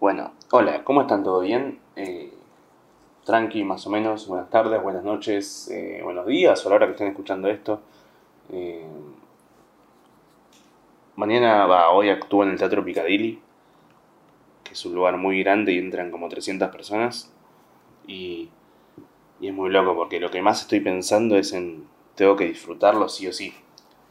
Bueno, hola, ¿cómo están? ¿Todo bien? Eh, tranqui, más o menos. Buenas tardes, buenas noches, eh, buenos días, o a la hora que estén escuchando esto. Eh, mañana, va, hoy actúo en el Teatro Picadilly, que es un lugar muy grande y entran como 300 personas. Y, y es muy loco porque lo que más estoy pensando es en tengo que disfrutarlo sí o sí.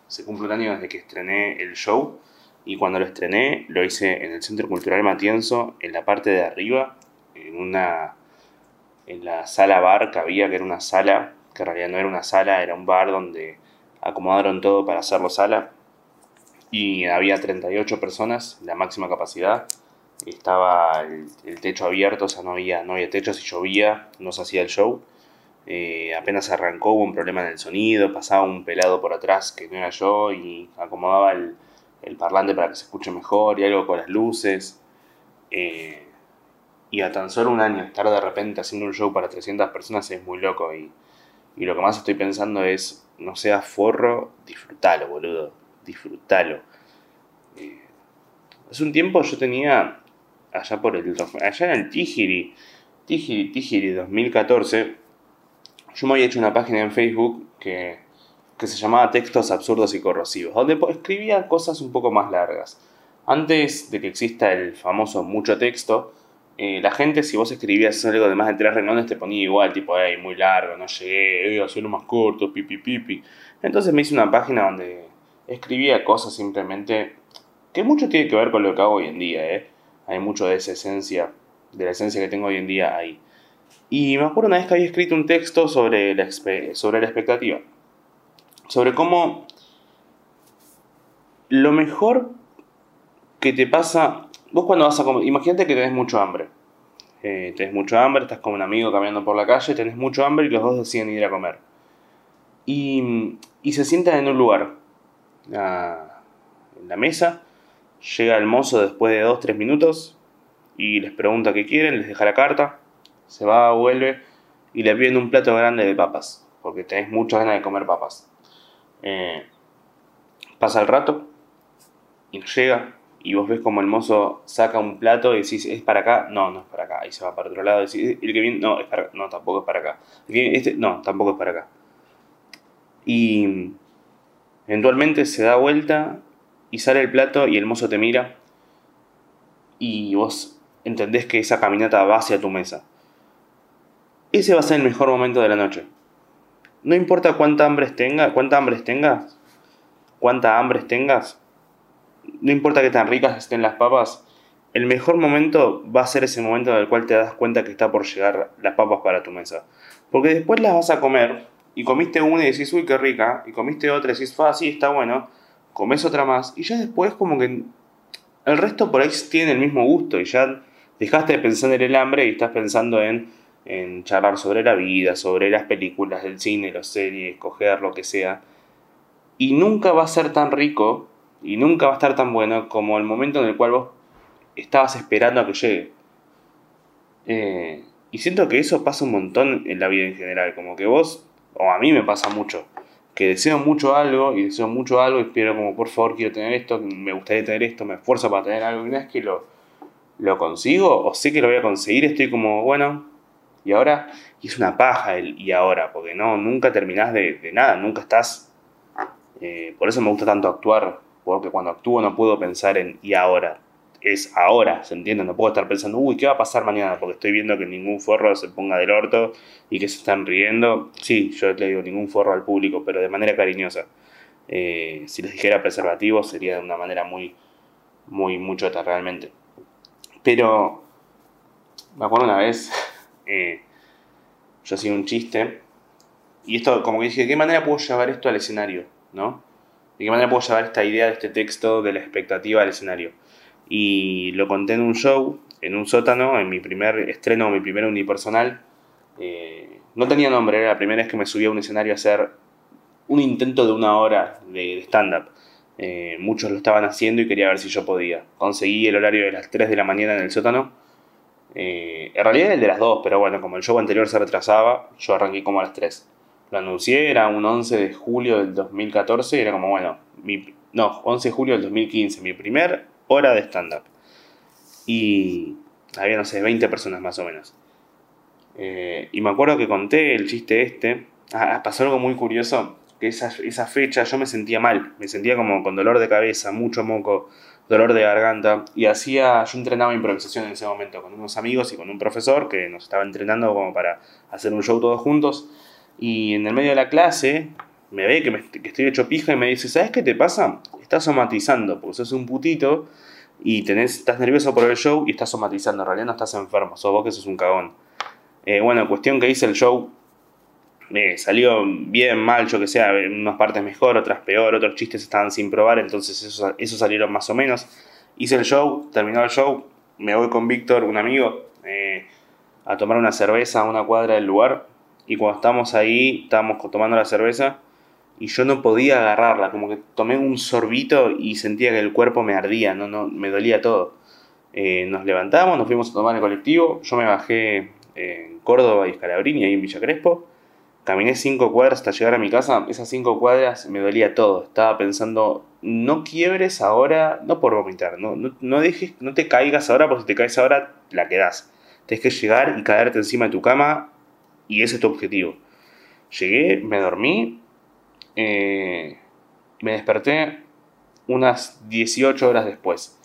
Se cumple un año desde que estrené el show y cuando lo estrené lo hice en el Centro Cultural Matienzo, en la parte de arriba, en una en la sala bar que había, que era una sala, que en realidad no era una sala, era un bar donde acomodaron todo para hacerlo sala. Y había 38 personas, la máxima capacidad. Estaba el, techo abierto, o sea, no había, no había techo, si llovía, no se hacía el show. Eh, apenas arrancó hubo un problema en el sonido, pasaba un pelado por atrás que no era yo y acomodaba el, el parlante para que se escuche mejor y algo con las luces. Eh, y a tan solo un año estar de repente haciendo un show para 300 personas es muy loco. Y, y lo que más estoy pensando es, no seas forro, disfrútalo, boludo. Disfrútalo. Eh, hace un tiempo yo tenía, allá por el, allá en el Tijiri, Tijiri, Tijiri 2014, yo me había hecho una página en Facebook que, que se llamaba Textos Absurdos y Corrosivos, donde escribía cosas un poco más largas. Antes de que exista el famoso mucho texto, eh, la gente, si vos escribías algo de más de tres renglones, te ponía igual, tipo, hey, muy largo, no llegué, eh, hacerlo más corto, pipi, pipi. Entonces me hice una página donde escribía cosas simplemente que mucho tiene que ver con lo que hago hoy en día, ¿eh? Hay mucho de esa esencia, de la esencia que tengo hoy en día ahí. Y me acuerdo una vez que había escrito un texto sobre la, sobre la expectativa. Sobre cómo lo mejor que te pasa vos cuando vas a comer, imagínate que tenés mucho hambre. Eh, tenés mucho hambre, estás con un amigo caminando por la calle, tenés mucho hambre y los dos deciden ir a comer. Y, y se sientan en un lugar, en la mesa, llega el mozo después de 2-3 minutos y les pregunta qué quieren, les deja la carta, se va, vuelve y le piden un plato grande de papas, porque tenés muchas ganas de comer papas. Eh, pasa el rato y llega, y vos ves como el mozo saca un plato y decís, ¿es para acá? No, no es para acá. Y se va para otro lado y decís, el que viene, no, es para No, tampoco es para acá. este, no, tampoco es para acá. Y eventualmente se da vuelta y sale el plato y el mozo te mira y vos entendés que esa caminata va hacia tu mesa. Ese va a ser el mejor momento de la noche. No importa cuánta hambre tengas, cuánta hambre tengas, cuánta hambre tengas, no importa que tan ricas estén las papas, el mejor momento va a ser ese momento en el cual te das cuenta que está por llegar las papas para tu mesa. Porque después las vas a comer y comiste una y decís, uy, qué rica, y comiste otra y decís, ah, sí, está bueno, comes otra más, y ya después como que el resto por ahí tiene el mismo gusto y ya dejaste de pensar en el hambre y estás pensando en, en charlar sobre la vida, sobre las películas, del cine, las series, escoger lo que sea. Y nunca va a ser tan rico y nunca va a estar tan bueno como el momento en el cual vos estabas esperando a que llegue. Eh, y siento que eso pasa un montón en la vida en general, como que vos, o a mí me pasa mucho, que deseo mucho algo y deseo mucho algo y espero como por favor quiero tener esto, me gustaría tener esto, me esfuerzo para tener algo y una vez que lo, lo consigo o sé que lo voy a conseguir, estoy como, bueno, y ahora, y es una paja el y ahora, porque no, nunca terminás de, nada, nunca estás, eh, por eso me gusta tanto actuar porque cuando actúo no puedo pensar en y ahora. Es ahora, ¿se entiende? No puedo estar pensando, uy, ¿qué va a pasar mañana? Porque estoy viendo que ningún forro se ponga del orto y que se están riendo. Sí, yo le digo ningún forro al público, pero de manera cariñosa. Eh, si les dijera preservativo sería de una manera muy, muy, muy chota realmente. Pero, me acuerdo una vez, eh, yo hacía un chiste, y esto, como que dije, ¿de qué manera puedo llevar esto al escenario? ¿No? ¿De qué manera puedo llevar esta idea de este texto de la expectativa al escenario? Y lo conté en un show, en un sótano, en mi primer estreno, mi primer unipersonal. Eh, no tenía nombre, era la primera vez que me subí a un escenario a hacer un intento de una hora de, stand-up. Eh, muchos lo estaban haciendo y quería ver si yo podía. Conseguí el horario de las 3 de la mañana en el sótano. Eh, en realidad era el de las 2, pero bueno, como el show anterior se retrasaba, yo arranqué como a las 3 lo anuncié, era un 11 de julio del 2014 y era como, bueno, mi, no, 11 de julio del 2015, mi primer hora de stand-up. Y, había, no sé, 20 personas más o menos. Eh, y me acuerdo que conté el chiste este. Ah, ah, pasó algo muy curioso, que esa, esa fecha yo me sentía mal, me sentía como con dolor de cabeza, mucho moco, dolor de garganta. Y hacía, yo entrenaba improvisación en ese momento con unos amigos y con un profesor que nos estaba entrenando como para hacer un show todos juntos. Y en el medio de la clase me ve que, estoy hecho pija y me dice, ¿sabes qué te pasa? Estás somatizando, porque sos un putito y tenés, estás nervioso por el show y estás somatizando. En realidad no estás enfermo, sos vos que sos un cagón. Eh, bueno, cuestión que hice el show, eh, salió bien, mal, yo que sé, unas partes mejor, otras peor, otros chistes estaban sin probar, entonces esos, eso salieron más o menos. Hice el show, terminó el show, me voy con Víctor, un amigo, eh, a tomar una cerveza a una cuadra del lugar. Y cuando estábamos ahí, estábamos tomando la cerveza y yo no podía agarrarla, como que tomé un sorbito y sentía que el cuerpo me ardía, no, no, me dolía todo. nos levantamos, nos fuimos a tomar el colectivo, yo me bajé en Córdoba y Escalabrini, ahí en Villa Crespo. Caminé cinco cuadras hasta llegar a mi casa. Esas cinco cuadras me dolía todo. Estaba pensando, no quiebres ahora, no por vomitar, no, no, dejes, no te caigas ahora, porque si te caes ahora, la quedas. Tienes que llegar y caerte encima de tu cama y ese es tu objetivo. Llegué, me dormí, eh, me desperté unas 18 horas después.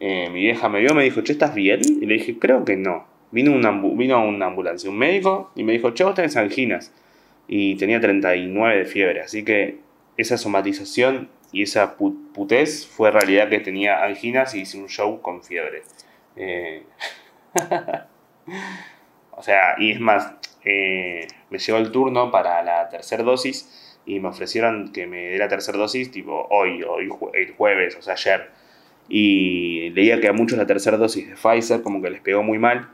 Eh, mi vieja me vio, me dijo, ¿che, estás bien? Y le dije, creo que no. Vino una, vino una ambulancia, un médico, y me dijo, che, vos tenés anginas. Y tenía 39 de fiebre, así que esa somatización y esa putez fue realidad que tenía anginas y hice un show con fiebre. Eh, o sea, y es más, eh, me llegó el turno para la tercera dosis y me ofrecieron que me dé la tercera dosis tipo hoy, hoy el jueves, o sea, ayer. Y leía que a muchos la tercera dosis de Pfizer como que les pegó muy mal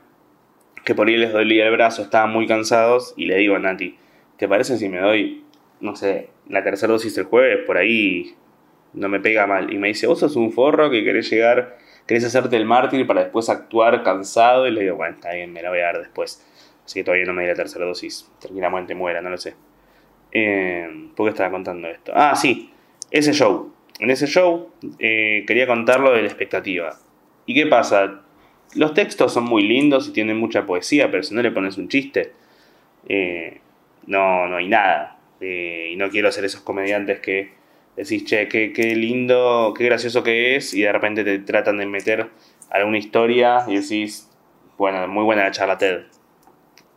que por ahí les dolía el brazo, estaban muy cansados y le digo a Nati, ¿te parece si me doy, no sé, la tercera dosis el jueves? Por ahí no me pega mal. Y me dice, vos sos un forro que querés llegar, querés hacerte el mártir para después actuar cansado. Y le digo, bueno, está bien, me la voy a dar después. Así que todavía no me di la tercera dosis. Tranquilamente muera, no lo sé. Eh, ¿Por qué estaba contando esto? Ah, sí, ese show. En ese show eh, quería contarlo de la expectativa. ¿Y qué pasa? Los textos son muy lindos y tienen mucha poesía, pero si no le pones un chiste, eh, no, no hay nada. Eh, y no quiero ser esos comediantes que decís, che, qué, qué, lindo, qué gracioso que es, y de repente te tratan de meter alguna historia y decís, bueno, muy buena la charla TED.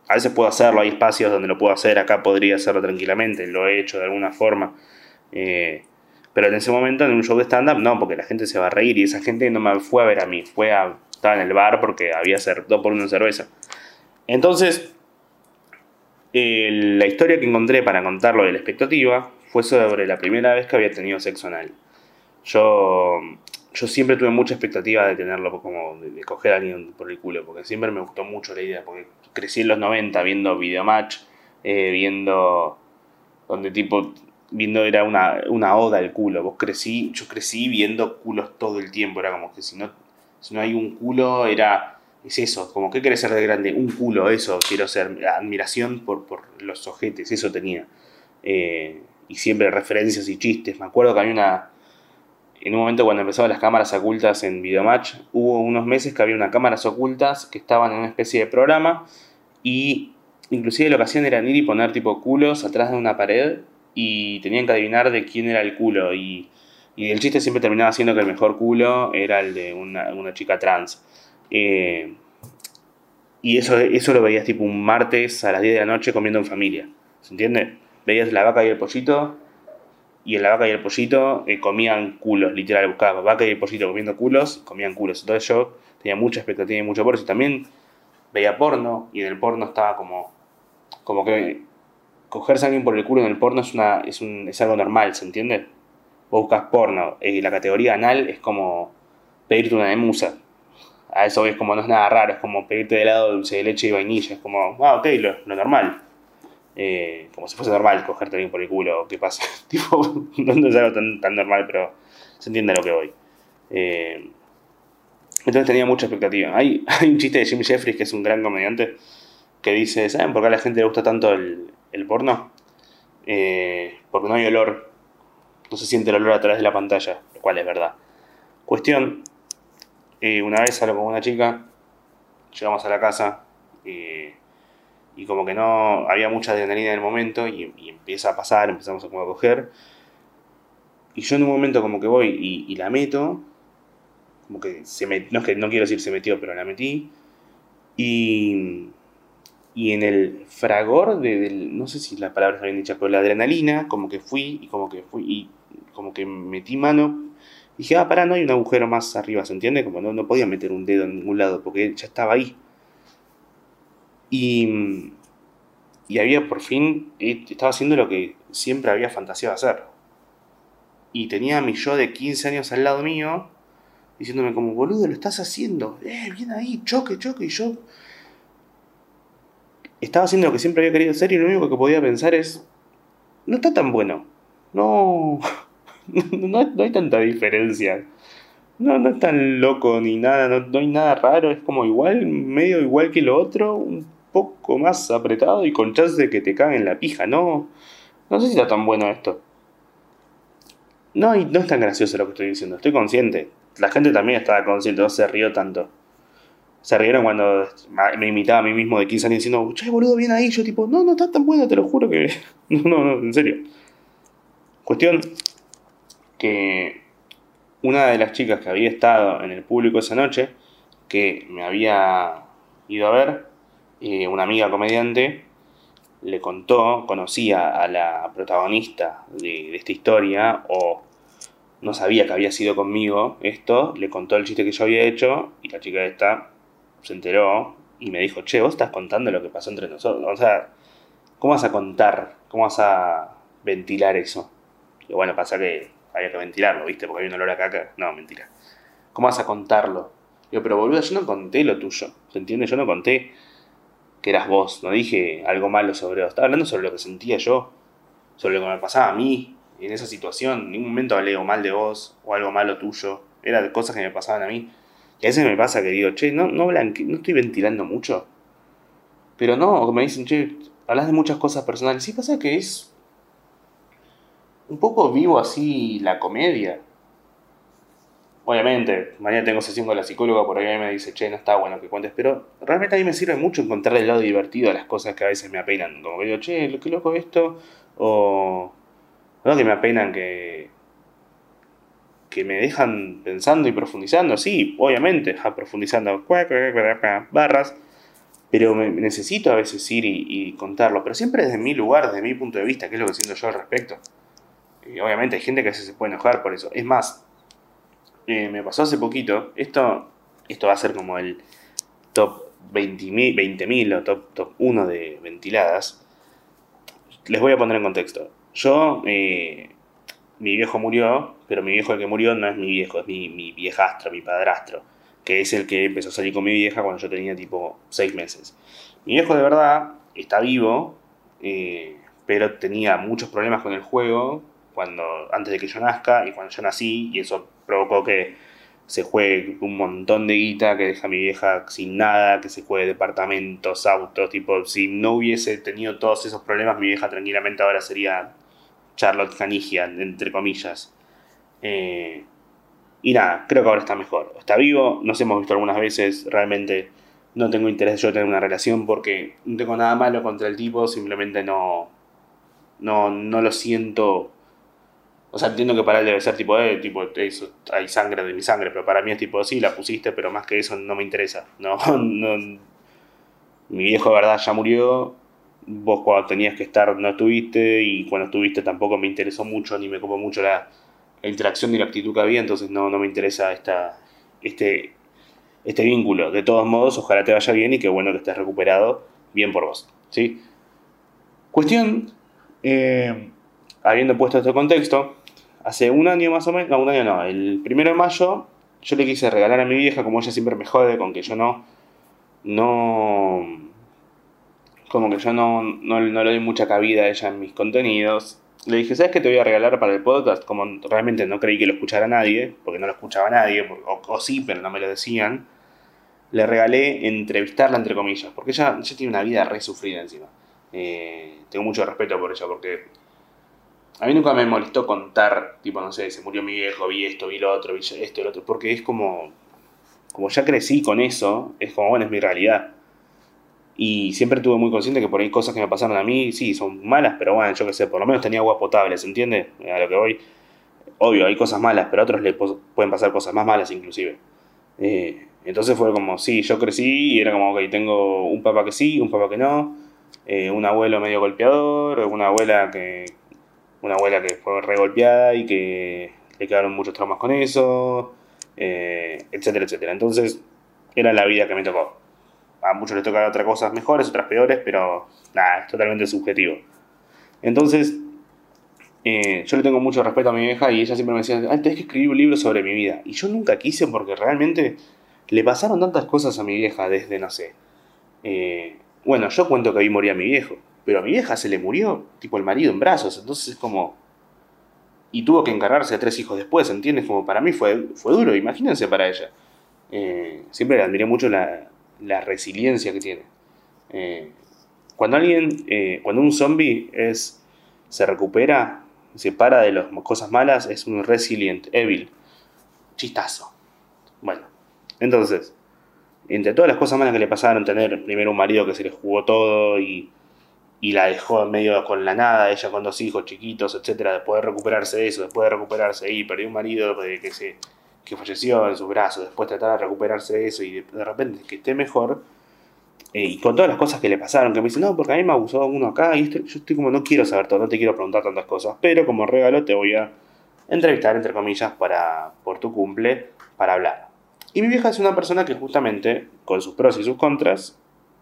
A veces puedo hacerlo, hay espacios donde lo puedo hacer, acá podría hacerlo tranquilamente, lo he hecho de alguna forma. Eh, pero en ese momento, en un show de stand-up, no, porque la gente se va a reír y esa gente no me fue a ver a mí, fue a estaba en el bar porque había dos por una cerveza. Entonces, la historia que encontré para contarlo de la expectativa fue sobre la primera vez que había tenido sexo anal. Yo, yo siempre tuve mucha expectativa de tenerlo, como de, coger a alguien por el culo, porque siempre me gustó mucho la idea, porque crecí en los 90 viendo Videomatch, eh, viendo donde tipo viendo era una, una oda al culo. Vos crecí, yo crecí viendo culos todo el tiempo, era como que si no si no hay un culo, era, es eso, como que querés ser de grande, un culo, eso, quiero ser, admiración por, por los ojetes, eso tenía. Eh, y siempre referencias y chistes. Me acuerdo que había una, en un momento cuando empezaban las cámaras ocultas en Videomatch, hubo unos meses que había unas cámaras ocultas que estaban en una especie de programa y inclusive la ocasión era ir y poner tipo culos atrás de una pared y tenían que adivinar de quién era el culo y y el chiste siempre terminaba siendo que el mejor culo era el de una, chica trans. Eh, y eso, eso lo veías tipo un martes a las 10 de la noche comiendo en familia. ¿Se entiende? Veías la vaca y el pollito. Y en la vaca y el pollito eh, comían culos, literal. Buscaba vaca y el pollito comiendo culos, comían culos. Entonces yo tenía mucha expectativa y mucho por eso. También veía porno y en el porno estaba como, como que cogerse a alguien por el culo en el porno es, una, es, un, es algo normal, ¿se entiende? buscas porno y la categoría anal es como pedirte una de musa. A eso es como no es nada raro, es como pedirte de helado dulce de leche y vainilla. Es como, ah, ok, lo, normal. Eh, como si fuese normal cogerte bien por el culo, ¿qué pasa? tipo, no es algo tan, tan, normal, pero se entiende a lo que voy. Eh, entonces tenía mucha expectativa. Hay, hay un chiste de Jim Jeffries, que es un gran comediante, que dice, ¿saben por qué a la gente le gusta tanto el, el porno? Eh, porque no hay olor no se siente el olor a través de la pantalla, lo cual es verdad. Cuestión, eh, una vez salgo con una chica llegamos a la casa eh, y como que no había mucha adrenalina en el momento y, empieza a pasar, empezamos a, coger. Y yo en un momento como que voy y, la meto, como que se no es que no quiero decir se metió, pero la metí. Y, y en el fragor de, del, no sé si las palabras habían dicho, pero la adrenalina, como que fui y como que fui y como que metí mano. Dije, ah, pará, no hay un agujero más arriba, ¿se entiende? Como no, no podía meter un dedo en ningún lado porque ya estaba ahí. Y, y había por fin, estaba haciendo lo que siempre había fantaseado hacer. Y tenía a mi yo de 15 años al lado mío, diciéndome como, boludo, lo estás haciendo, eh, bien ahí, choque, choque, y yo estaba haciendo lo que siempre había querido hacer y lo único que podía pensar es, no está tan bueno, no, no, hay tanta diferencia. No, no es tan loco ni nada, no, no, hay nada raro, es como igual, medio igual que lo otro, un poco más apretado y con chance de que te caguen la pija, no, no sé si está tan bueno esto. No, no es tan gracioso lo que estoy diciendo, estoy consciente. La gente también estaba consciente, no se rió tanto se rieron cuando me imitaba a mí mismo de 15 años diciendo, che, boludo, bien ahí. Yo, tipo, no, no está tan bueno, te lo juro que. no, no, no, en serio. Cuestión que una de las chicas que había estado en el público esa noche, que me había ido a ver, eh, una amiga comediante, le contó, conocía a la protagonista de, esta historia, o no sabía que había sido conmigo esto, le contó el chiste que yo había hecho, y la chica esta se enteró y me dijo, che, vos estás contando lo que pasó entre nosotros. O sea, ¿cómo vas a contar? ¿Cómo vas a ventilar eso? Y bueno, pasa que había que ventilarlo, ¿viste? Porque había un olor a caca. No, mentira. ¿Cómo vas a contarlo? Yo, pero boludo, yo no conté lo tuyo. ¿Se entiende? Yo no conté que eras vos. No dije algo malo sobre vos. Estaba hablando sobre lo que sentía yo. Sobre lo que me pasaba a mí en esa situación. En ningún momento hablé o mal de vos o algo malo tuyo. Era cosas que me pasaban a mí. Y a veces me pasa que digo, che, no, no, no estoy ventilando mucho. Pero no, me dicen, che, hablas de muchas cosas personales. Sí pasa que es un poco vivo así la comedia. Obviamente, mañana tengo sesión con la psicóloga, por ahí me dice, che, no está bueno que cuentes, pero realmente a mí me sirve mucho encontrar el lado divertido a las cosas que a veces me apenan. Como que digo, che, qué loco esto, o no que me apenan que, que me dejan pensando y profundizando, sí, obviamente, profundizando barras, pero me, necesito a veces ir y, contarlo, pero siempre desde mi lugar, desde mi punto de vista, que es lo que siento yo al respecto. Obviamente hay gente que se puede enojar por eso. Es más, eh, me pasó hace poquito, esto, esto va a ser como el top 20.000 o top, top 1 de ventiladas. Les voy a poner en contexto. Yo eh, mi viejo murió, pero mi viejo el que murió no es mi viejo, es mi, mi viejastro, mi padrastro, que es el que empezó a salir con mi vieja cuando yo tenía tipo 6 meses. Mi viejo de verdad está vivo, eh, pero tenía muchos problemas con el juego cuando, antes de que yo nazca y cuando yo nací, y eso provocó que se juegue un montón de guita, que deja a mi vieja sin nada, que se juegue departamentos, autos, tipo, si no hubiese tenido todos esos problemas, mi vieja tranquilamente ahora sería Charlotte Canigia, entre comillas. Eh, y nada, creo que ahora está mejor. Está vivo, nos hemos visto algunas veces, realmente no tengo interés yo tener una relación porque no tengo nada malo contra el tipo, simplemente no, no, no lo siento. O sea, entiendo que para él debe ser tipo, eh, tipo, eso, hay sangre de mi sangre, pero para mí es tipo, sí, la pusiste, pero más que eso no me interesa. No, mi viejo de verdad ya murió, vos cuando tenías que estar no estuviste y cuando estuviste tampoco me interesó mucho ni me copó mucho la, interacción ni la actitud que había, entonces no, no me interesa esta, este, este vínculo. De todos modos, ojalá te vaya bien y qué bueno que estés recuperado, bien por vos. ¿sí? Cuestión, eh, habiendo puesto este contexto, hace un año más o menos, no, un año no, el primero de mayo yo le quise regalar a mi vieja, como ella siempre me jode con que yo no, no como que yo no, no, le doy mucha cabida a ella en mis contenidos. Le dije, ¿sabes qué te voy a regalar para el podcast? Como realmente no creí que lo escuchara nadie, porque no lo escuchaba nadie, o, sí, pero no me lo decían. Le regalé entrevistarla, entre comillas, porque ella, tiene una vida re sufrida encima. Eh, tengo mucho respeto por ella, porque a mí nunca me molestó contar, tipo, no sé, se murió mi viejo, vi esto, vi lo otro, vi esto, lo otro, porque es como como ya crecí con eso, es como, bueno, es mi realidad. Y siempre tuve muy consciente que por ahí cosas que me pasaron a mí, sí, son malas, pero bueno, yo qué sé, por lo menos tenía agua potable, ¿se entiende? A lo que voy. Obvio, hay cosas malas, pero a otros le pueden pasar cosas más malas inclusive. Eh, entonces fue como, sí, yo crecí y era como, ok, tengo un papá que sí, un papá que no, eh, un abuelo medio golpeador, una abuela que una abuela que fue re golpeada y que le quedaron muchos traumas con eso, eh, etcétera, etcétera. Entonces, era la vida que me tocó. A muchos les toca otras cosas mejores, otras peores, pero nada, es totalmente subjetivo. Entonces, eh, yo le tengo mucho respeto a mi vieja y ella siempre me decía, ah, tenés que escribir un libro sobre mi vida. Y yo nunca quise porque realmente le pasaron tantas cosas a mi vieja desde, no sé. Eh, bueno, yo cuento que ahí moría mi viejo, pero a mi vieja se le murió, tipo el marido en brazos, entonces es como... Y tuvo que encargarse de tres hijos después, ¿entiendes? Como para mí fue, fue duro, imagínense para ella. Eh, siempre le admiré mucho la, la resiliencia que tiene. Eh, cuando alguien, eh, cuando un zombie es, se recupera, se para de las cosas malas, es un resilient, evil. Chistazo. Bueno, entonces, entre todas las cosas malas que le pasaron, tener primero un marido que se le jugó todo y, y la dejó en medio con la nada, ella con dos hijos chiquitos, etcétera, después de recuperarse de eso, después de recuperarse y perdió un marido que se que falleció en sus brazos, después tratar de recuperarse de eso y de, repente que esté mejor, eh, y con todas las cosas que le pasaron, que me dice, no, porque a mí me abusó uno acá, y yo estoy como, no quiero saber todo, no te quiero preguntar tantas cosas, pero como regalo te voy a entrevistar, entre comillas, para, por tu cumple, para hablar. Y mi vieja es una persona que justamente, con sus pros y sus contras,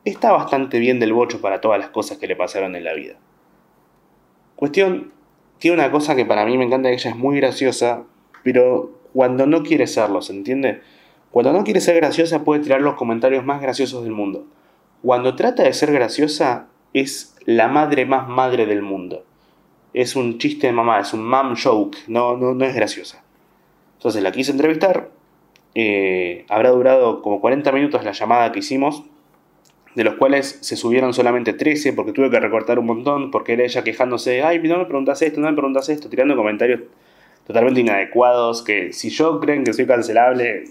está bastante bien del bocho para todas las cosas que le pasaron en la vida. Cuestión, tiene una cosa que para mí me encanta, que ella es muy graciosa, pero cuando no quiere serlo, ¿se entiende? Cuando no quiere ser graciosa puede tirar los comentarios más graciosos del mundo. Cuando trata de ser graciosa es la madre más madre del mundo. Es un chiste de mamá, es un mom joke, no, no, no es graciosa. Entonces la quise entrevistar. Eh, habrá durado como 40 minutos la llamada que hicimos, de los cuales se subieron solamente 13 porque tuve que recortar un montón, porque era ella quejándose, ay, no me preguntas esto, no me preguntas esto, tirando comentarios totalmente inadecuados, que si yo creen que soy cancelable,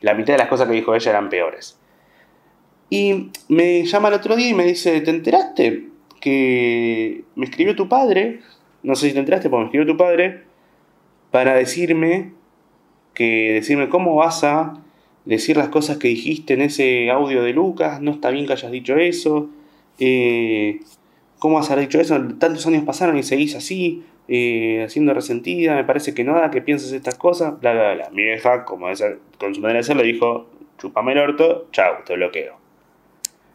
la mitad de las cosas que dijo ella eran peores. Y me llama el otro día y me dice, ¿te enteraste? Que me escribió tu padre, no sé si te enteraste, pero me escribió tu padre, para decirme que decirme cómo vas a decir las cosas que dijiste en ese audio de Lucas, no está bien que hayas dicho eso, eh, ¿cómo haber dicho eso? Tantos años pasaron y seguís así, eh, haciendo resentida, me parece que no da que pienses estas cosas, bla, bla, bla. Mi vieja, como es, con su manera de ser, le dijo, chupame el orto, chau, te bloqueo.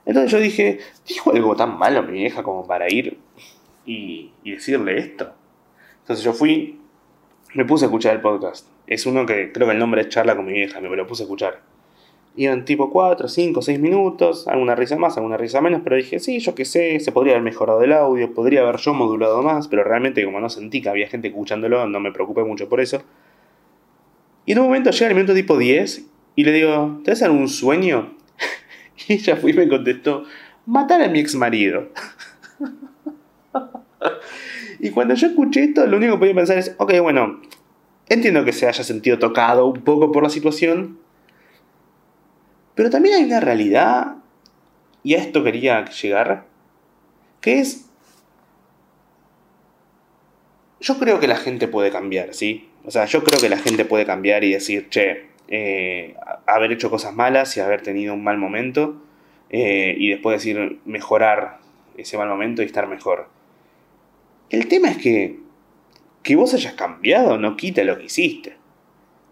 Entonces yo dije, ¿dijo algo tan malo mi vieja como para ir y, y decirle esto? Entonces yo fui, me puse a escuchar el podcast. Es uno que creo que el nombre es charla con mi vieja, me lo puse a escuchar. Iban tipo 4, 5, 6 minutos, alguna risa más, alguna risa menos, pero dije, sí, yo qué sé, se podría haber mejorado el audio, podría haber yo modulado más, pero realmente como no sentí que había gente escuchándolo, no me preocupé mucho por eso. Y en un momento llega el minuto tipo 10 y le digo, ¿te das algún sueño? y ella fue y me contestó, matar a mi ex marido. y cuando yo escuché esto, lo único que podía pensar es, ok, bueno, entiendo que se haya sentido tocado un poco por la situación, pero también hay una realidad, y a esto quería llegar, que es... Yo creo que la gente puede cambiar, ¿sí? O sea, yo creo que la gente puede cambiar y decir, che, eh, haber hecho cosas malas y haber tenido un mal momento, eh, y después decir, mejorar ese mal momento y estar mejor. El tema es que que vos hayas cambiado no quita lo que hiciste.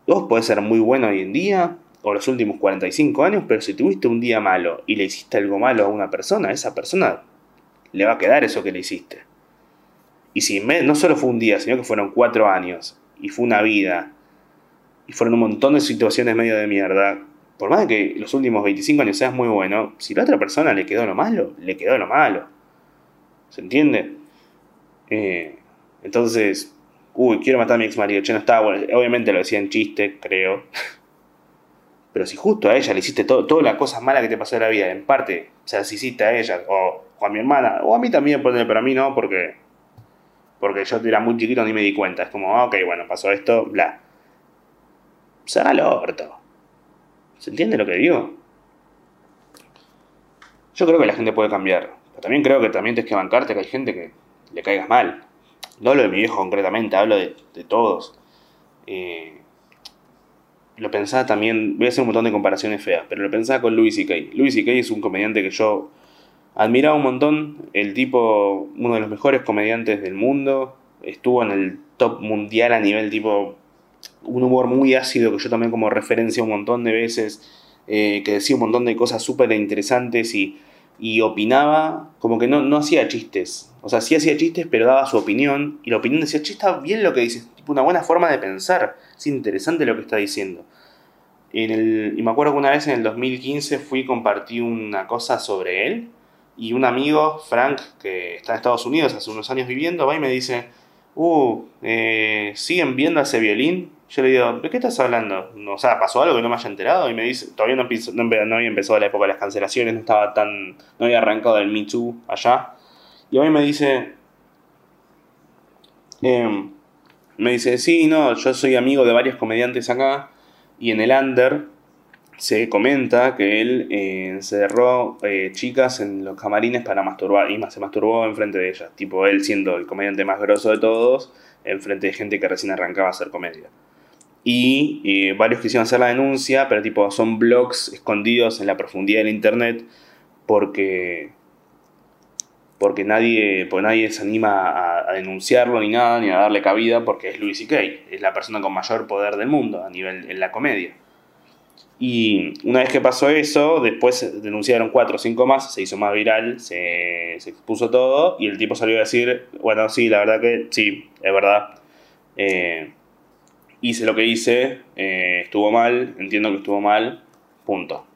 Vos podés ser muy bueno hoy en día, o los últimos 45 años, pero si tuviste un día malo y le hiciste algo malo a una persona, esa persona le va a quedar eso que le hiciste. Y si no solo fue un día, sino que fueron cuatro años, y fue una vida, y fueron un montón de situaciones medio de mierda, por más de que los últimos 25 años seas muy bueno, si la otra persona le quedó lo malo, le quedó lo malo. ¿Se entiende? Eh, entonces, uy, quiero matar a mi ex marido, che, no estaba bueno. Obviamente lo decía en chiste, creo. Pero si justo a ella le hiciste todo, todas las cosas malas que te pasó en la vida, en parte, o sea, si hiciste a ella, o, a mi hermana, o a mí también, pero a mí no, porque, porque yo era muy chiquito ni me di cuenta. Es como, ah, ok, bueno, pasó esto, bla. Se haga el orto. ¿Se entiende lo que digo? Yo creo que la gente puede cambiar. Pero también creo que también tienes que bancarte que hay gente que le caigas mal. No hablo de mi viejo concretamente, hablo de, todos. Eh, lo pensaba también, voy a hacer un montón de comparaciones feas, pero lo pensaba con Louis C.K. Louis C.K. es un comediante que yo admiraba un montón, el tipo, uno de los mejores comediantes del mundo, estuvo en el top mundial a nivel tipo, un humor muy ácido que yo también como referencia un montón de veces, eh, que decía un montón de cosas súper interesantes y, y, opinaba, como que no, no hacía chistes, o sea, sí hacía chistes, pero daba su opinión, y la opinión decía, che, está bien lo que dices, tipo una buena forma de pensar, es interesante lo que está diciendo. En el, y me acuerdo que una vez en el 2015 fui y compartí una cosa sobre él, y un amigo, Frank, que está en Estados Unidos hace unos años viviendo, va y me dice, uh, eh, ¿siguen viendo ese violín? Yo le digo, ¿de qué estás hablando? O sea, ¿pasó algo que no me haya enterado? Y me dice, todavía no, no, había empezado la época de las cancelaciones, no estaba tan, no había arrancado el Me Too allá. Y hoy me dice, em, me dice, sí, no, yo soy amigo de varios comediantes acá y en el under se comenta que él eh, encerró eh, chicas en los camarines para masturbar y se masturbó enfrente de ellas, tipo él siendo el comediante más grosso de todos, enfrente de gente que recién arrancaba a hacer comedia. Y eh, varios quisieron hacer la denuncia, pero tipo son blogs escondidos en la profundidad del internet porque porque nadie, porque nadie se anima a, denunciarlo ni nada, ni a darle cabida, porque es Louis C.K., es la persona con mayor poder del mundo a nivel en la comedia. Y una vez que pasó eso, después denunciaron cuatro o cinco más, se hizo más viral, se, expuso todo y el tipo salió a decir, bueno, sí, la verdad que sí, es verdad. Eh, hice lo que hice, eh, estuvo mal, entiendo que estuvo mal, punto.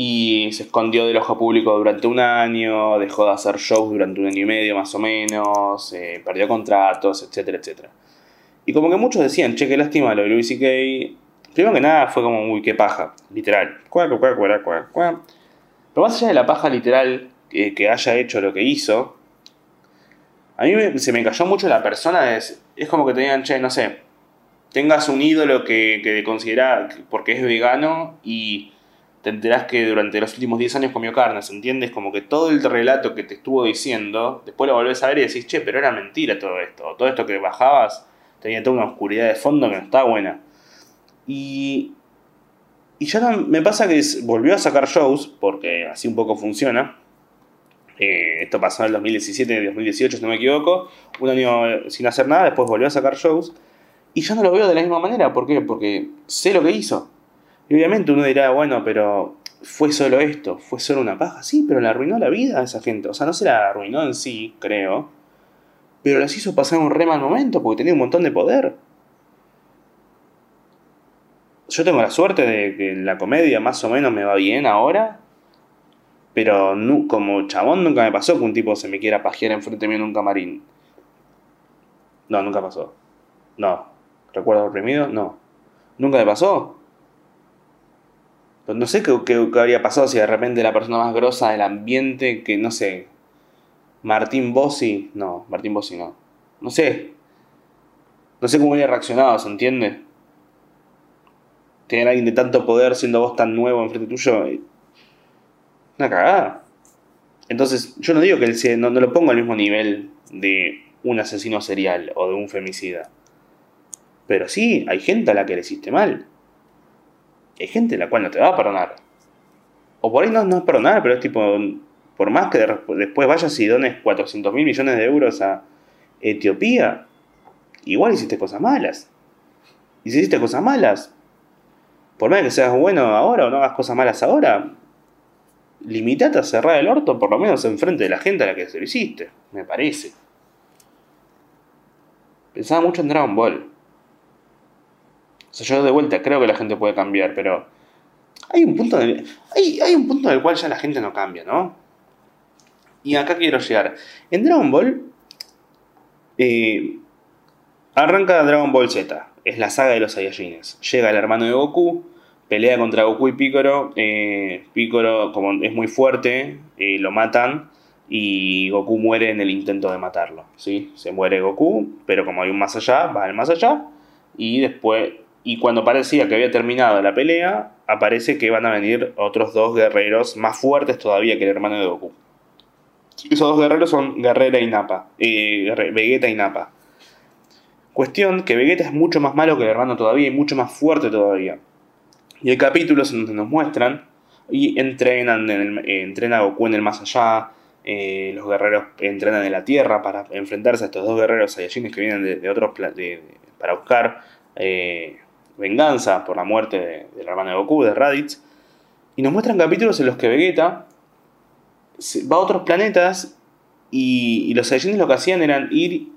Y se escondió del ojo público durante un año, dejó de hacer shows durante un año y medio más o menos, eh, perdió contratos, etcétera, etcétera. Y como que muchos decían, che, qué lástima lo de Louis C.K., Primero que nada fue como, uy, qué paja, literal. Pero más allá de la paja literal que, haya hecho lo que hizo, a mí se me cayó mucho la persona. Es, es como que te digan, che, no sé, tengas un ídolo que, que considera porque es vegano y te enterás que durante los últimos 10 años comió carne, ¿entiendes? Como que todo el relato que te estuvo diciendo, después lo volvés a ver y decís, che, pero era mentira todo esto. Todo esto que bajabas tenía toda una oscuridad de fondo que no está buena. Y, y ya me pasa que volvió a sacar shows, porque así un poco funciona. Eh, esto pasó en el 2017, 2018, si no me equivoco. Un año sin hacer nada, después volvió a sacar shows. Y ya no lo veo de la misma manera. ¿Por qué? Porque sé lo que hizo. Y obviamente uno dirá, bueno, pero fue solo esto, fue solo una paja. Sí, pero le arruinó la vida a esa gente. O sea, no se la arruinó en sí, creo. Pero las hizo pasar un re mal momento porque tenía un montón de poder yo tengo la suerte de que la comedia más o menos me va bien ahora. Pero como chabón nunca me pasó que un tipo se me quiera pajear enfrente mío en un camarín. No, nunca pasó. No. ¿Recuerdo oprimido? No. ¿Nunca me pasó? Pues no sé qué, qué, habría pasado si de repente la persona más grosa del ambiente, que no sé. Martín Bossi. No, Martín Bossi no. No sé. No sé cómo hubiera reaccionado, ¿se entiende? tener a alguien de tanto poder siendo vos tan nuevo enfrente tuyo. Eh, una cagada. Entonces, yo no digo que él no, lo pongo al mismo nivel de un asesino serial o de un femicida. Pero sí, hay gente a la que le hiciste mal. Hay gente la cual no te va a perdonar. O por ahí no, no es perdonar, pero es tipo, por más que después vayas y dones 400 mil millones de euros a Etiopía, igual hiciste cosas malas. Y si hiciste cosas malas, por más que seas bueno ahora o no hagas cosas malas ahora, limitate a cerrar el orto por lo menos enfrente de la gente a la que se lo hiciste, me parece. Pensaba mucho en Dragon Ball. Sea, yo de vuelta creo que la gente puede cambiar, pero hay un punto en el, hay, hay un punto en el cual ya la gente no cambia, ¿no? Y acá quiero llegar. En Dragon Ball eh, arranca Dragon Ball Z es la saga de los Saiyajines. Llega el hermano de Goku, pelea contra Goku y Piccolo. Eh, como es muy fuerte, eh, lo matan y Goku muere en el intento de matarlo. ¿sí? Se muere Goku, pero como hay un más allá, va al más allá. Y después, y cuando parecía que había terminado la pelea, aparece que van a venir otros dos guerreros más fuertes todavía que el hermano de Goku. Esos dos guerreros son Guerrera y Napa. Eh, Vegeta y Napa. Cuestión que Vegeta es mucho más malo que el hermano todavía y mucho más fuerte todavía. Y hay capítulos en donde nos muestran y entrenan, en el, entrena a Goku en el más allá. Eh, los guerreros entrenan en la tierra para enfrentarse a estos dos guerreros Saiyajines que vienen de, otros de, para buscar eh, venganza por la muerte del hermano de Goku, de Raditz. Y nos muestran capítulos en los que Vegeta va a otros planetas y, los Saiyajines lo que hacían eran ir,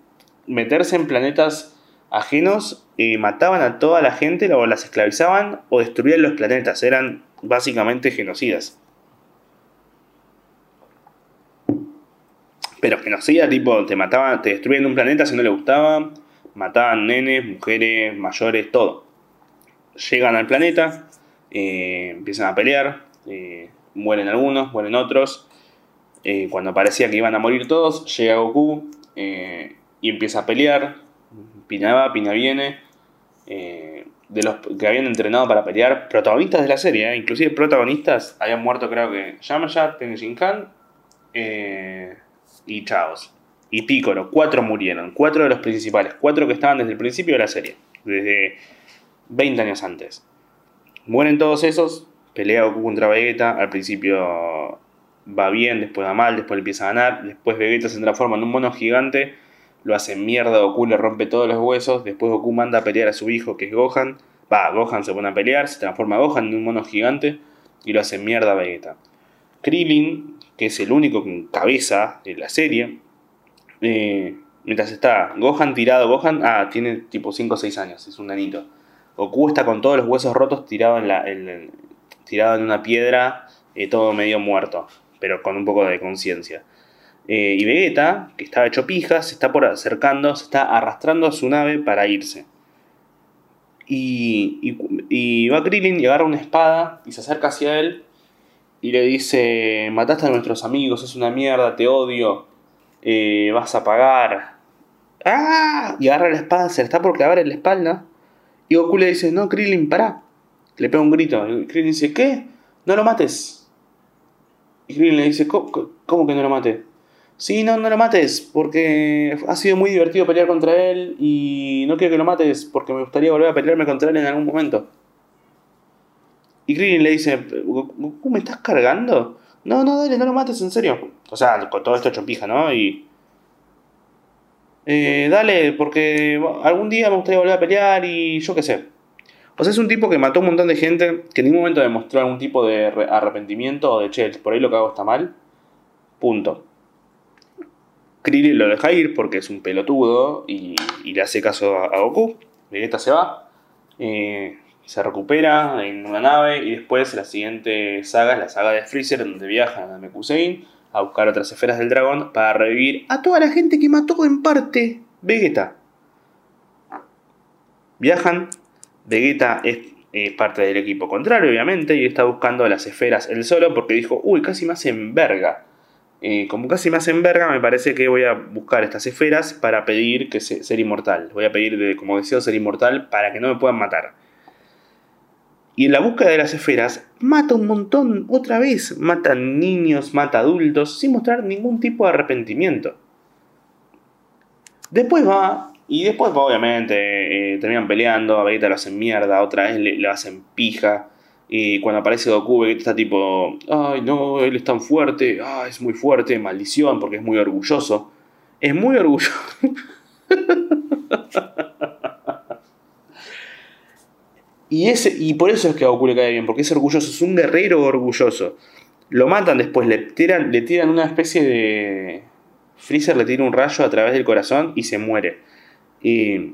meterse en planetas ajenos, y mataban a toda la gente, o las esclavizaban o destruían los planetas. Eran básicamente genocidas. Pero genocida, tipo, te mataban, te destruían un planeta si no le gustaba, mataban nenes, mujeres, mayores, todo. Llegan al planeta, eh, empiezan a pelear, eh, mueren algunos, mueren otros. Eh, cuando parecía que iban a morir todos, llega Goku y empieza a pelear. Pina va, Pina viene. de los que habían entrenado para pelear, protagonistas de la serie, inclusive protagonistas, habían muerto creo que Yamcha, Tenzin Khan y Chaos. Y Piccolo, cuatro murieron, cuatro de los principales, cuatro que estaban desde el principio de la serie, desde 20 años antes. Mueren todos esos, pelea Goku contra Vegeta, al principio va bien, después va mal, después empieza a ganar, después Vegeta se transforma en un mono gigante, lo hace mierda, Goku le rompe todos los huesos, después Goku manda a pelear a su hijo que es Gohan, va, Gohan se pone a pelear, se transforma Gohan en un mono gigante y lo hace mierda a Vegeta. Krillin, que es el único con cabeza de la serie, eh, mientras está Gohan tirado, Gohan, ah, tiene tipo 5 o 6 años, es un nanito. Goku está con todos los huesos rotos tirado en, la, tirado en una piedra, eh, todo medio muerto, pero con un poco de conciencia. Eh, y Vegeta, que estaba hecho pija, se está por acercando, se está arrastrando a su nave para irse. Y, y, va Krillin y agarra una espada y se acerca hacia él y le dice, mataste a nuestros amigos, es una mierda, te odio, eh, vas a pagar. ¡Ah! Y agarra la espada, se está por clavar en la espalda. Y Goku le dice, no, Krillin, pará. Le pega un grito. Y Krillin dice, ¿qué? No lo mates. Y Krillin le dice, ¿cómo, que no lo mates? Sí, no, no lo mates, porque ha sido muy divertido pelear contra él y no quiero que lo mates porque me gustaría volver a pelearme contra él en algún momento. Y Krillin le dice, Goku, ¿me estás cargando? No, no, dale, no lo mates, en serio. O sea, con todo esto hecho pija, ¿no? Y... Eh, dale, porque algún día me gustaría volver a pelear y yo qué sé. O sea, es un tipo que mató a un montón de gente que en ningún momento demostró algún tipo de arrepentimiento o de che, por ahí lo que hago está mal. Punto. Krillin lo deja ir porque es un pelotudo y, le hace caso a, Goku. Vegeta se va. Eh, se recupera en una nave y después la siguiente saga es la saga de Freezer donde viajan a Mekusein a buscar otras esferas del dragón para revivir a toda la gente que mató en parte Vegeta. Viajan, Vegeta es, parte del equipo contrario obviamente y está buscando las esferas él solo porque dijo, uy, casi me hacen verga. Eh, como casi me hacen verga, me parece que voy a buscar estas esferas para pedir que ser inmortal. Voy a pedir, de, como deseo, ser inmortal para que no me puedan matar. Y en la búsqueda de las esferas, mata un montón otra vez. Mata niños, mata adultos, sin mostrar ningún tipo de arrepentimiento. Después va, y después obviamente eh, terminan peleando, a Vegeta lo hacen mierda, otra vez le, hacen pija. Y cuando aparece Goku, Vegeta está tipo, ay no, él es tan fuerte, ah, es muy fuerte, maldición, porque es muy orgulloso. Es muy orgulloso. Y, ese, y por eso es que a Goku le cae bien, porque es orgulloso, es un guerrero orgulloso. Lo matan después, le tiran, le tiran una especie de... Freezer le tira un rayo a través del corazón y se muere. Y,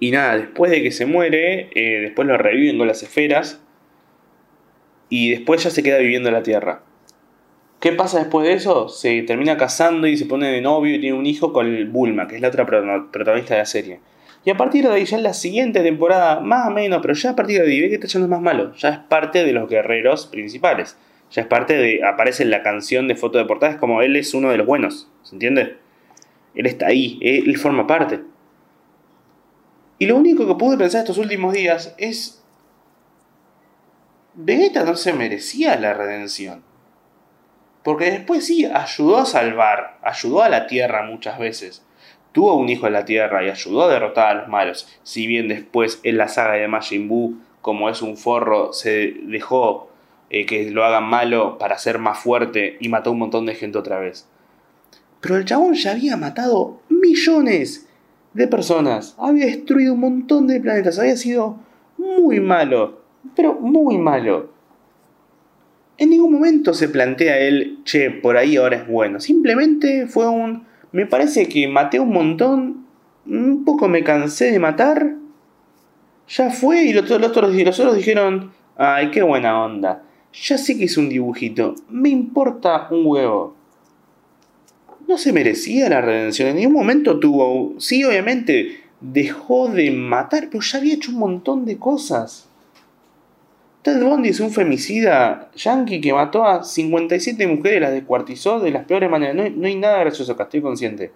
y nada, después de que se muere, eh, después lo reviven con las esferas. Y después ya se queda viviendo en la Tierra. ¿Qué pasa después de eso? Se termina casando y se pone de novio y tiene un hijo con Bulma, que es la otra protagonista de la serie. Y a partir de ahí, ya en la siguiente temporada, más o menos, pero ya a partir de ahí, ve que ya no es más malo. Ya es parte de los guerreros principales. Ya es parte de. Aparece en la canción de foto de portada, es como él es uno de los buenos. ¿Se entiende? Él está ahí, él forma parte. Y lo único que pude pensar estos últimos días es. Vegeta no se merecía la redención. Porque después sí, ayudó a salvar, ayudó a la Tierra muchas veces. Tuvo un hijo en la Tierra y ayudó a derrotar a los malos. Si bien después en la saga de Majin Buu, como es un forro, se dejó eh, que lo hagan malo para ser más fuerte y mató a un montón de gente otra vez. Pero el chabón ya había matado millones de personas. Había destruido un montón de planetas. Había sido muy malo. Pero muy malo. En ningún momento se plantea él, che, por ahí ahora es bueno. Simplemente fue un... Me parece que maté un montón. Un poco me cansé de matar. Ya fue y los, otros, y los otros dijeron, ay, qué buena onda. Ya sé que es un dibujito. Me importa un huevo no se merecía la redención. En ningún momento tuvo. Sí, obviamente, dejó de matar, pero ya había hecho un montón de cosas. Ted Bundy es un femicida yankee que mató a 57 mujeres, las descuartizó de las peores maneras. No, hay nada gracioso acá, estoy consciente.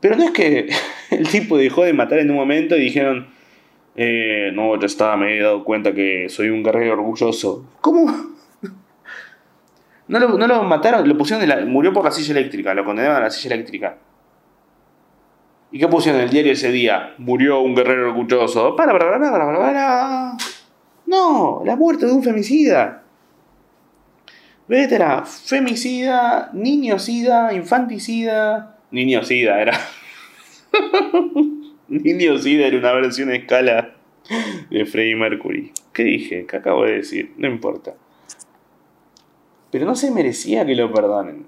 Pero no es que el tipo dejó de matar en un momento y dijeron, eh, no, ya estaba, me he dado cuenta que soy un guerrero orgulloso. ¿Cómo? No lo, mataron, lo pusieron la, murió por la silla eléctrica, lo condenaron a la silla eléctrica. ¿Y qué pusieron en el diario ese día? Murió un guerrero orgulloso. Para, para, para, para, para, para. No, la muerte de un femicida. Vete, era femicida, niñocida, infanticida. Niñocida era. niñocida era una versión escala de Freddie Mercury. ¿Qué dije? ¿Qué acabo de decir? No importa. Pero no se merecía que lo perdonen.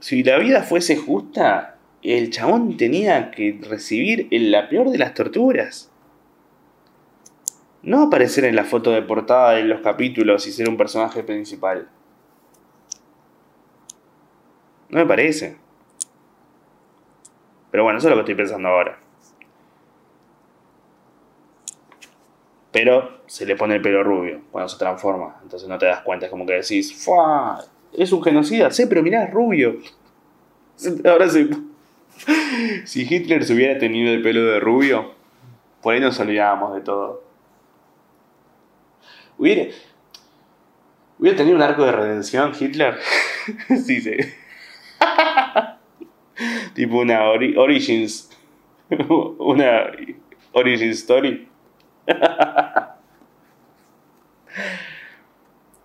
Si la vida fuese justa, el chabón tenía que recibir la peor de las torturas. No aparecer en la foto de portada de los capítulos y ser un personaje principal. No me parece. Pero bueno, eso es lo que estoy pensando ahora. pero se le pone el pelo rubio cuando se transforma. Entonces no te das cuenta, es como que decís, ¡Fua! Es un genocida, sí, pero mirá, es rubio. Ahora sí. Si Hitler se hubiera tenido el pelo de rubio, por ahí nos olvidábamos de todo. Hubiera, hubiera tenido un arco de redención Hitler. sí, sí. tipo una Origins. una Origin Story.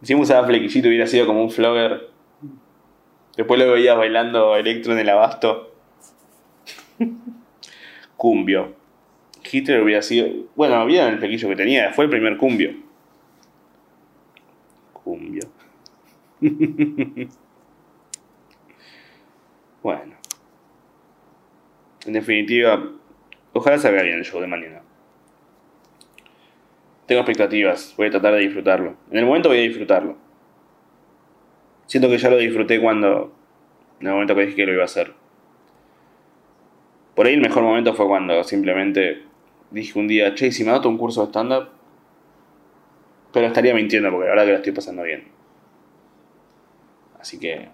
si usaba flequillito hubiera sido como un flogger. Después lo veías bailando electro en el abasto. Cumbio. Hitler hubiera sido. Bueno, vieron el flequillo que tenía, fue el primer cumbio. Cumbio. bueno. En definitiva, ojalá salga bien el show de mañana tengo expectativas, voy a tratar de disfrutarlo. En el momento voy a disfrutarlo. Siento que ya lo disfruté cuando, en el momento que dije que lo iba a hacer. Por ahí el mejor momento fue cuando simplemente dije un día, che, si me anoto un curso de stand-up, pero estaría mintiendo porque la verdad que lo estoy pasando bien. Así que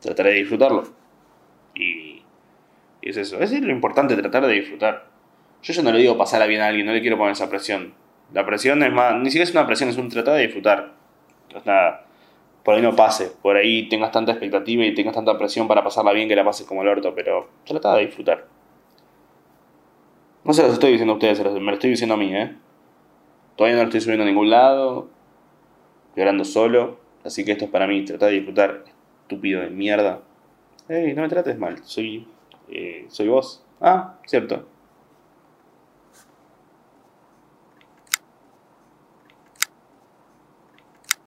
trataré de disfrutarlo. Y, y es eso. Es lo importante, tratar de disfrutar. Yo ya no le digo pasar a bien a alguien, no le quiero poner esa presión. La presión es más, ni siquiera es una presión, es un tratar de disfrutar. Entonces, nada, por ahí no pase, por ahí tengas tanta expectativa y tengas tanta presión para pasarla bien que la pases como el orto, pero trata de disfrutar. No se los estoy diciendo a ustedes, me lo estoy diciendo a mí, ¿eh? Todavía no lo estoy subiendo a ningún lado, hablando solo, así que esto es para mí, trata de disfrutar, estúpido de mierda. Ey, no me trates mal, soy, eh, soy vos. Ah, cierto.